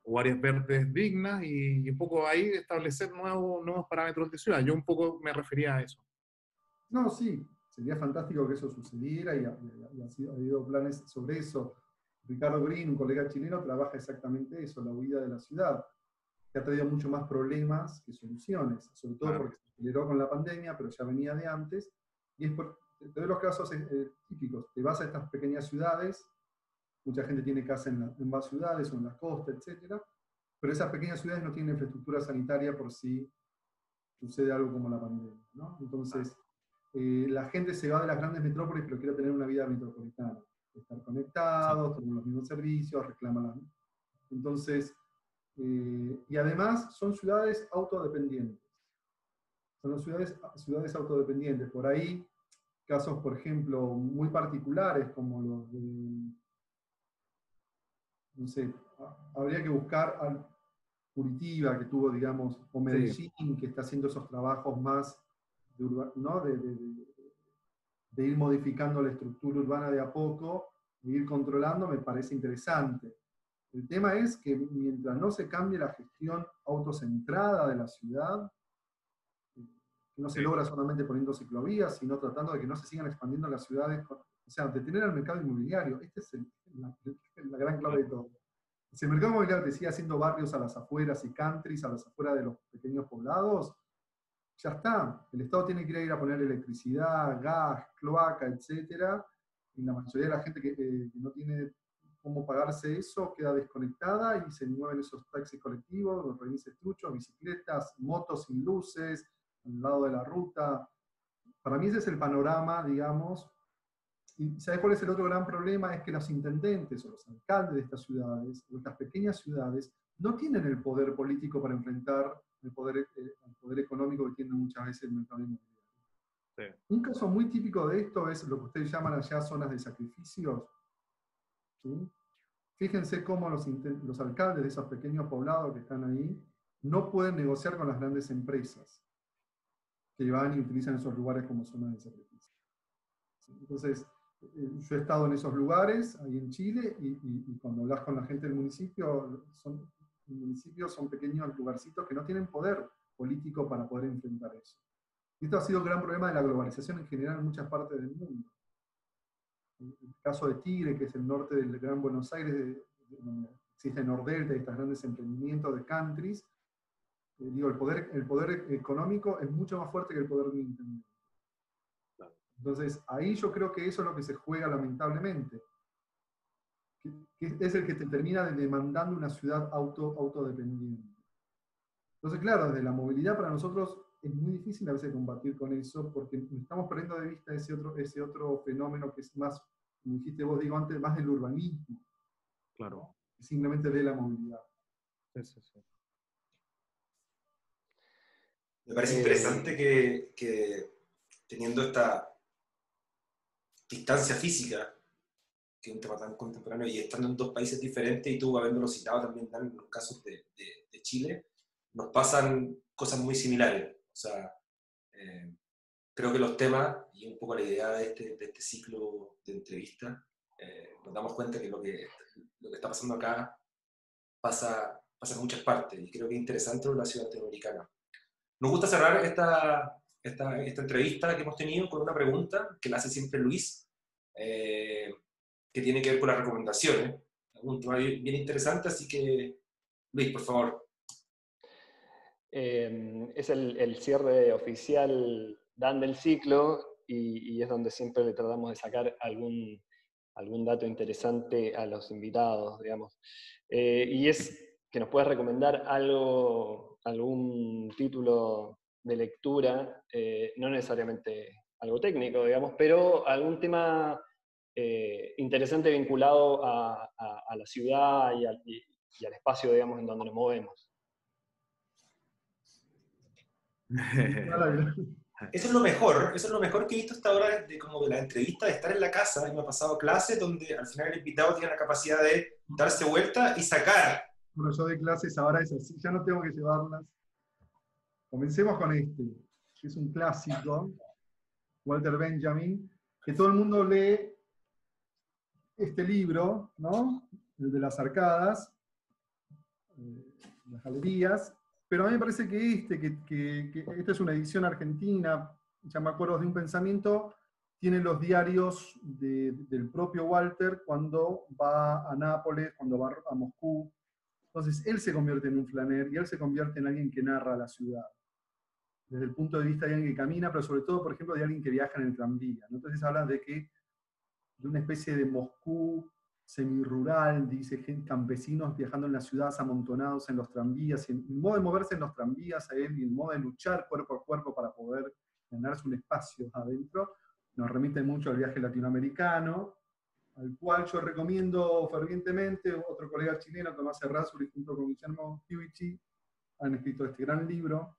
o áreas verdes dignas y, un poco ahí establecer nuevos, nuevos parámetros de ciudad. Yo un poco me refería a eso. No, sí, sería fantástico que eso sucediera y ha, ha, habido planes sobre eso. Ricardo Green, un colega chileno, trabaja exactamente eso, la huida de la ciudad, que ha traído mucho más problemas que soluciones, sobre todo porque se aceleró con la pandemia, pero ya venía de antes. Y es por, te doy los casos eh, eh, típicos, te vas a estas pequeñas ciudades, mucha gente tiene casa en, en más ciudades o en la costa, etc. Pero esas pequeñas ciudades no tienen infraestructura sanitaria por si sucede algo como la pandemia. ¿no? Entonces, eh, la gente se va de las grandes metrópolis, pero quiere tener una vida metropolitana. Estar conectados, tener los mismos servicios, reclamar. Entonces, eh, y además son ciudades autodependientes. Son ciudades, ciudades autodependientes. Por ahí, casos, por ejemplo, muy particulares, como los de no sé, habría que buscar a Curitiba, que tuvo, digamos, o Medellín, que está haciendo esos trabajos más de, ¿no? de, de, ir modificando la estructura urbana de a poco, de ir controlando, me parece interesante. El tema es que mientras no se cambie la gestión autocentrada de la ciudad, que no se logra solamente poniendo ciclovías, sino tratando de que no se sigan expandiendo las ciudades sea, detener al mercado inmobiliario. Esta es la, gran clave de todo. Si el mercado inmobiliario te sigue haciendo barrios a las afueras y countries a las afueras de los pequeños poblados, ya está. El Estado tiene que ir a poner electricidad, gas, cloaca, etc. Y la mayoría de la gente que, que no tiene cómo pagarse eso queda desconectada y se mueven esos taxis colectivos, los remises truchos, bicicletas, motos sin luces, al lado de la ruta. Para mí ese es el panorama, digamos, y ¿sabes cuál es el otro gran problema? Es que los intendentes o los alcaldes de estas ciudades, o estas pequeñas ciudades, no tienen el poder político para enfrentar el poder, eh, el poder económico que tiene muchas veces el mercado inmobiliario. Un caso muy típico de esto es lo que ustedes llaman allá zonas de sacrificios. Fíjense cómo los, los alcaldes de esos pequeños poblados que están ahí no pueden negociar con las grandes empresas que van y utilizan esos lugares como zonas de sacrificio. Entonces, eh, yo he estado en esos lugares, ahí en Chile, y, cuando hablas con la gente del municipio, son, municipios son pequeños lugarcitos que no tienen poder político para poder enfrentar eso. Y esto ha sido un gran problema de la globalización en general en muchas partes del mundo. El caso de Tigre, que es el norte del Gran Buenos Aires, donde existe Nordelta y estos grandes emprendimientos de countries, eh, digo, el poder, el poder económico es mucho más fuerte que el poder de un entonces, ahí yo creo que eso es lo que se juega lamentablemente. Que, es el que te termina demandando una ciudad auto, autodependiente. Entonces, claro, desde la movilidad para nosotros es muy difícil a veces combatir con eso porque estamos perdiendo de vista ese otro, ese otro fenómeno que es más, como dijiste vos, digo antes, más del urbanismo. Claro. Simplemente de la movilidad. Sí, sí, sí. Me parece interesante que, que teniendo esta, distancia física, que es un tema tan contemporáneo, y estando en dos países diferentes, y tú habiéndolo citado también en los casos de, de, Chile, nos pasan cosas muy similares. O sea, creo que los temas y un poco la idea de este, de este ciclo de entrevistas, nos damos cuenta que lo, que lo que está pasando acá pasa, pasa en muchas partes y creo que es interesante la ciudad latinoamericana. Nos gusta cerrar esta, esta, esta, entrevista que hemos tenido con una pregunta que la hace siempre Luis, eh, que tiene que ver con las recomendaciones. Un tema bien interesante, así que Luis, por favor. Eh, es el, cierre oficial Dan del ciclo y, y, es donde siempre le tratamos de sacar algún, algún dato interesante a los invitados, digamos. Eh, y es que nos puedas recomendar algo, algún título de lectura, eh, no necesariamente algo técnico, digamos, pero algún tema eh, interesante vinculado a, la ciudad y, al espacio, digamos, en donde nos movemos. Eso es lo mejor, eso es lo mejor que he visto hasta ahora de, como de la entrevista, de estar en la casa, y me ha pasado clases donde al final el invitado tiene la capacidad de darse vuelta y sacar. Bueno, yo de clases ahora es así, ya no tengo que llevarlas. Comencemos con este, que es un clásico, Walter Benjamin, que todo el mundo lee este libro, ¿no? El de las arcadas, eh, las galerías, pero a mí me parece que este, que, esta es una edición argentina, ya me acuerdo de un pensamiento, tiene los diarios del propio Walter cuando va a Nápoles, cuando va a Moscú. Entonces, él se convierte en un flaner y él se convierte en alguien que narra la ciudad. Desde el punto de vista de alguien que camina, pero sobre todo, por ejemplo, de alguien que viaja en el tranvía. Entonces, habla de que de una especie de Moscú semirural, dice campesinos viajando en las ciudades amontonados en los tranvías, y el modo de moverse en los tranvías a él y el modo de luchar cuerpo a cuerpo para poder ganarse un espacio adentro, nos remite mucho al viaje latinoamericano, al cual yo recomiendo fervientemente, otro colega chileno, Tomás Errázuriz, junto con Guillermo Kiwichi, han escrito este gran libro,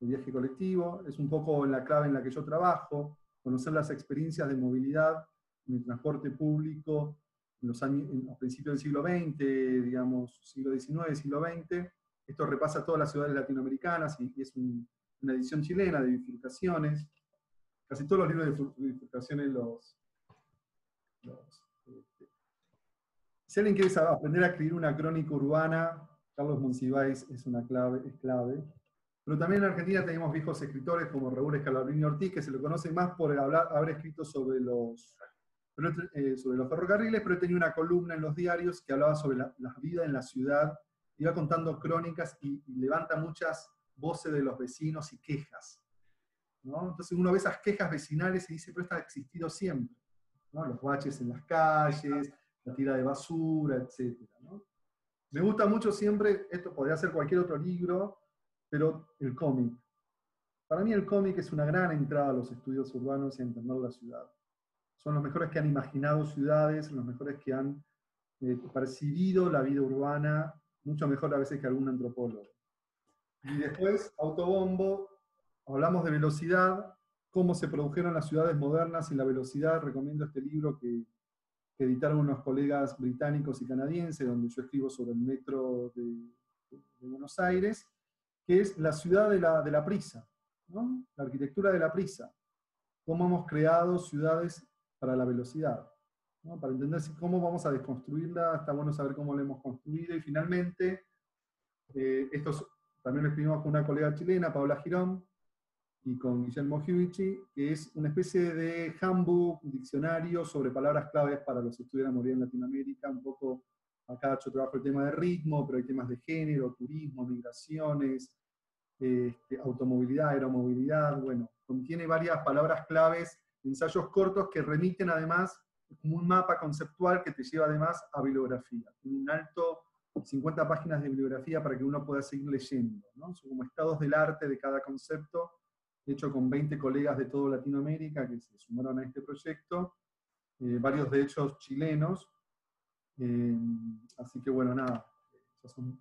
El viaje colectivo, es un poco la clave en la que yo trabajo, conocer las experiencias de movilidad en el transporte público los años, a principios del siglo XX, digamos, siglo XIX, siglo XX. Esto repasa todas las ciudades latinoamericanas y, es una edición chilena de bifurcaciones. Casi todos los libros de bifurcaciones los... Este, si alguien quiere aprender a escribir una crónica urbana, Carlos Monsiváis es una clave, es clave. Pero también en Argentina tenemos viejos escritores como Raúl Escalabrini Ortiz, que se lo conoce más por hablar, haber escrito sobre los eh, sobre los ferrocarriles, pero tenía una columna en los diarios que hablaba sobre la, vida en la ciudad, iba contando crónicas y, levanta muchas voces de los vecinos y quejas. Entonces uno ve esas quejas vecinales y dice, pero esto ha existido siempre. Los baches en las calles, la tira de basura, etc. Me gusta mucho siempre, esto podría ser cualquier otro libro, pero el cómic. Para mí el cómic es una gran entrada a los estudios urbanos y a entender la ciudad son los mejores que han imaginado ciudades, los mejores que han eh, percibido la vida urbana, mucho mejor a veces que algún antropólogo. Y después, autobombo, hablamos de velocidad, cómo se produjeron las ciudades modernas y la velocidad. Recomiendo este libro que, editaron unos colegas británicos y canadienses, donde yo escribo sobre el metro de, Buenos Aires, que es la ciudad de la, de la prisa, la arquitectura de la prisa. Cómo hemos creado ciudades para la velocidad. Para entender cómo vamos a desconstruirla, está bueno saber cómo la hemos construido. Y finalmente, eh, también lo escribimos con una colega chilena, Paula Girón, y con Guillermo Hivici, que es una especie de handbook, diccionario sobre palabras claves para los estudios de la movilidad en Latinoamérica. Un poco, acá yo trabajo el tema de ritmo, pero hay temas de género, turismo, migraciones, este, automovilidad, aeromovilidad. Bueno, contiene varias palabras claves ensayos cortos que remiten además como un mapa conceptual que te lleva además a bibliografía. Tiene un alto 50 páginas de bibliografía para que uno pueda seguir leyendo. ¿no? Son como estados del arte de cada concepto, hecho con 20 colegas de toda Latinoamérica que se sumaron a este proyecto, eh, varios de ellos chilenos. Eh, así que bueno, nada, son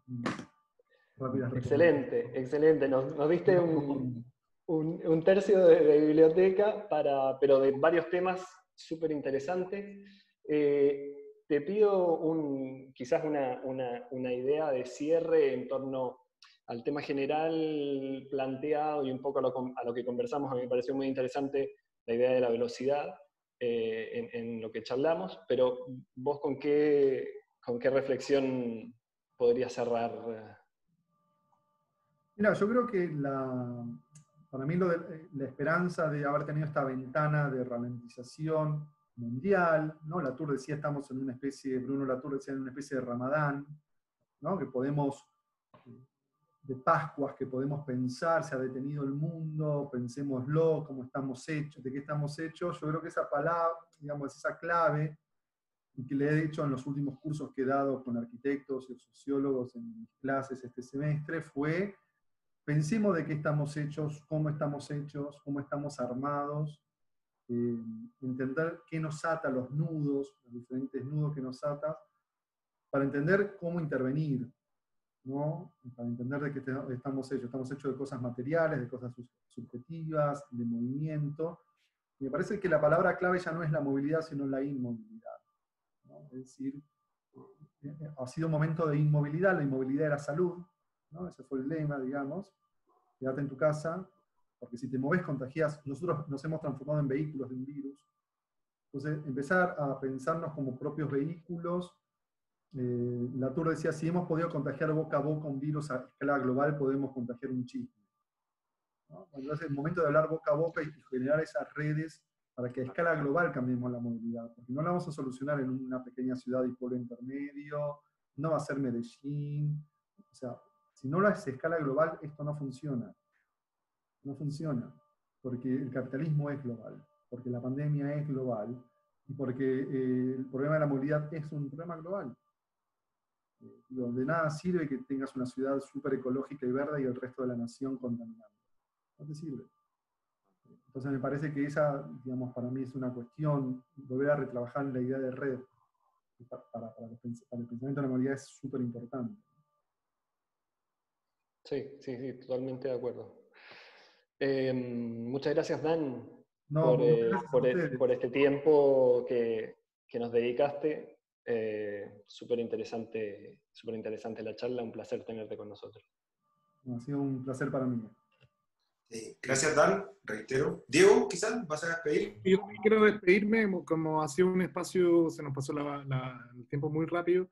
rápidas Excelente, excelente. Nos, nos diste un, un, tercio de, biblioteca, para, pero de varios temas súper interesantes. Eh, te pido un, quizás una, idea de cierre en torno al tema general planteado y un poco a lo, que conversamos, a mí me pareció muy interesante la idea de la velocidad eh, en, lo que charlamos, pero vos con qué, con qué reflexión podrías cerrar? Mira, yo creo que la, para mí de, la esperanza de haber tenido esta ventana de ralentización mundial, ¿no? Latour decía estamos en una especie, Bruno Latour decía en una especie de ramadán, ¿no? que podemos de Pascuas que podemos pensar, se ha detenido el mundo, pensémoslo, cómo estamos hechos, de qué estamos hechos. Yo creo que esa palabra, digamos, esa clave, que le he dicho en los últimos cursos que he dado con arquitectos y sociólogos en mis clases este semestre, fue pensemos de qué estamos hechos, cómo estamos hechos, cómo estamos armados, eh, entender qué nos ata, los nudos, los diferentes nudos que nos ata, para entender cómo intervenir, para entender de qué estamos hechos. Estamos hechos de cosas materiales, de cosas subjetivas, de movimiento. me parece que la palabra clave ya no es la movilidad, sino la inmovilidad. Es decir, eh, ha sido un momento de inmovilidad, la inmovilidad era salud, ¿no? ese fue el lema, digamos. Quédate en tu casa, porque si te moves contagias. Nosotros nos hemos transformado en vehículos de un virus. Entonces, empezar a pensarnos como propios vehículos eh, la Tour decía, si hemos podido contagiar boca a boca un virus a escala global, podemos contagiar un chisme. Entonces, es el momento de hablar boca a boca y generar esas redes para que a escala global cambiemos la movilidad, porque no la vamos a solucionar en una pequeña ciudad y pueblo intermedio, no va a ser Medellín, o sea, si no lo haces a escala global, esto no funciona. No funciona, porque el capitalismo es global, porque la pandemia es global y porque eh, el problema de la movilidad es un problema global donde nada sirve que tengas una ciudad súper ecológica y verde y el resto de la nación contaminada. No te sirve. Entonces me parece que esa, digamos, para mí es una cuestión, volver a retrabajar la idea de red para, el, pensamiento de la movilidad es súper importante. Sí, sí, sí, totalmente de acuerdo. Em, muchas gracias, Dan, por, eh, por, este tiempo que, que nos dedicaste. Eh, súper interesante, super interesante la charla, un placer tenerte con nosotros. Ha sido un placer para mí. gracias, Dan, reitero. Diego, quizás vas a despedir. Yo quiero despedirme, como ha sido un espacio, se nos pasó el tiempo muy rápido.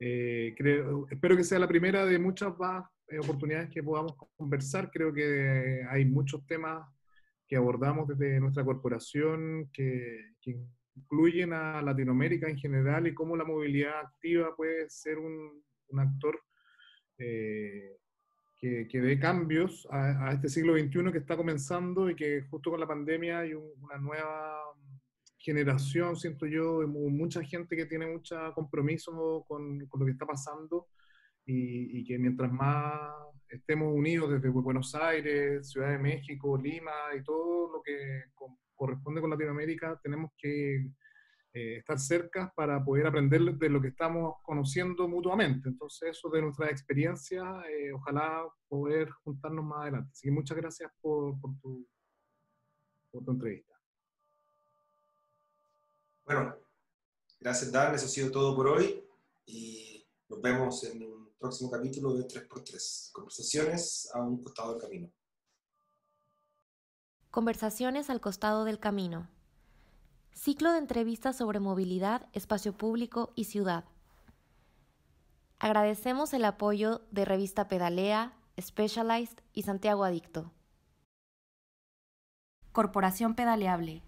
Eh, creo, espero que sea la primera de muchas más oportunidades que podamos conversar. Creo que hay muchos temas que abordamos desde nuestra corporación que, que incluyen a Latinoamérica en general y cómo la movilidad activa puede ser un, un actor eh, que, que, dé cambios a, este siglo XXI que está comenzando y que justo con la pandemia hay una nueva generación, siento yo, mucha gente que tiene mucho compromiso con, con lo que está pasando y, y, que mientras más estemos unidos desde Buenos Aires, Ciudad de México, Lima y todo lo que corresponde con Latinoamérica, tenemos que eh, estar cerca para poder aprender de lo que estamos conociendo mutuamente. Entonces, eso de nuestra experiencia, eh, ojalá poder juntarnos más adelante. Así que muchas gracias por, por, tu, por tu entrevista. Bueno, gracias Dan, eso ha sido todo por hoy y nos vemos en un próximo capítulo de 3x3, conversaciones a un costado del camino. Conversaciones al costado del camino. Ciclo de entrevistas sobre movilidad, espacio público y ciudad. Agradecemos el apoyo de Revista Pedalea, Specialized y Santiago Adicto. Corporación Pedaleable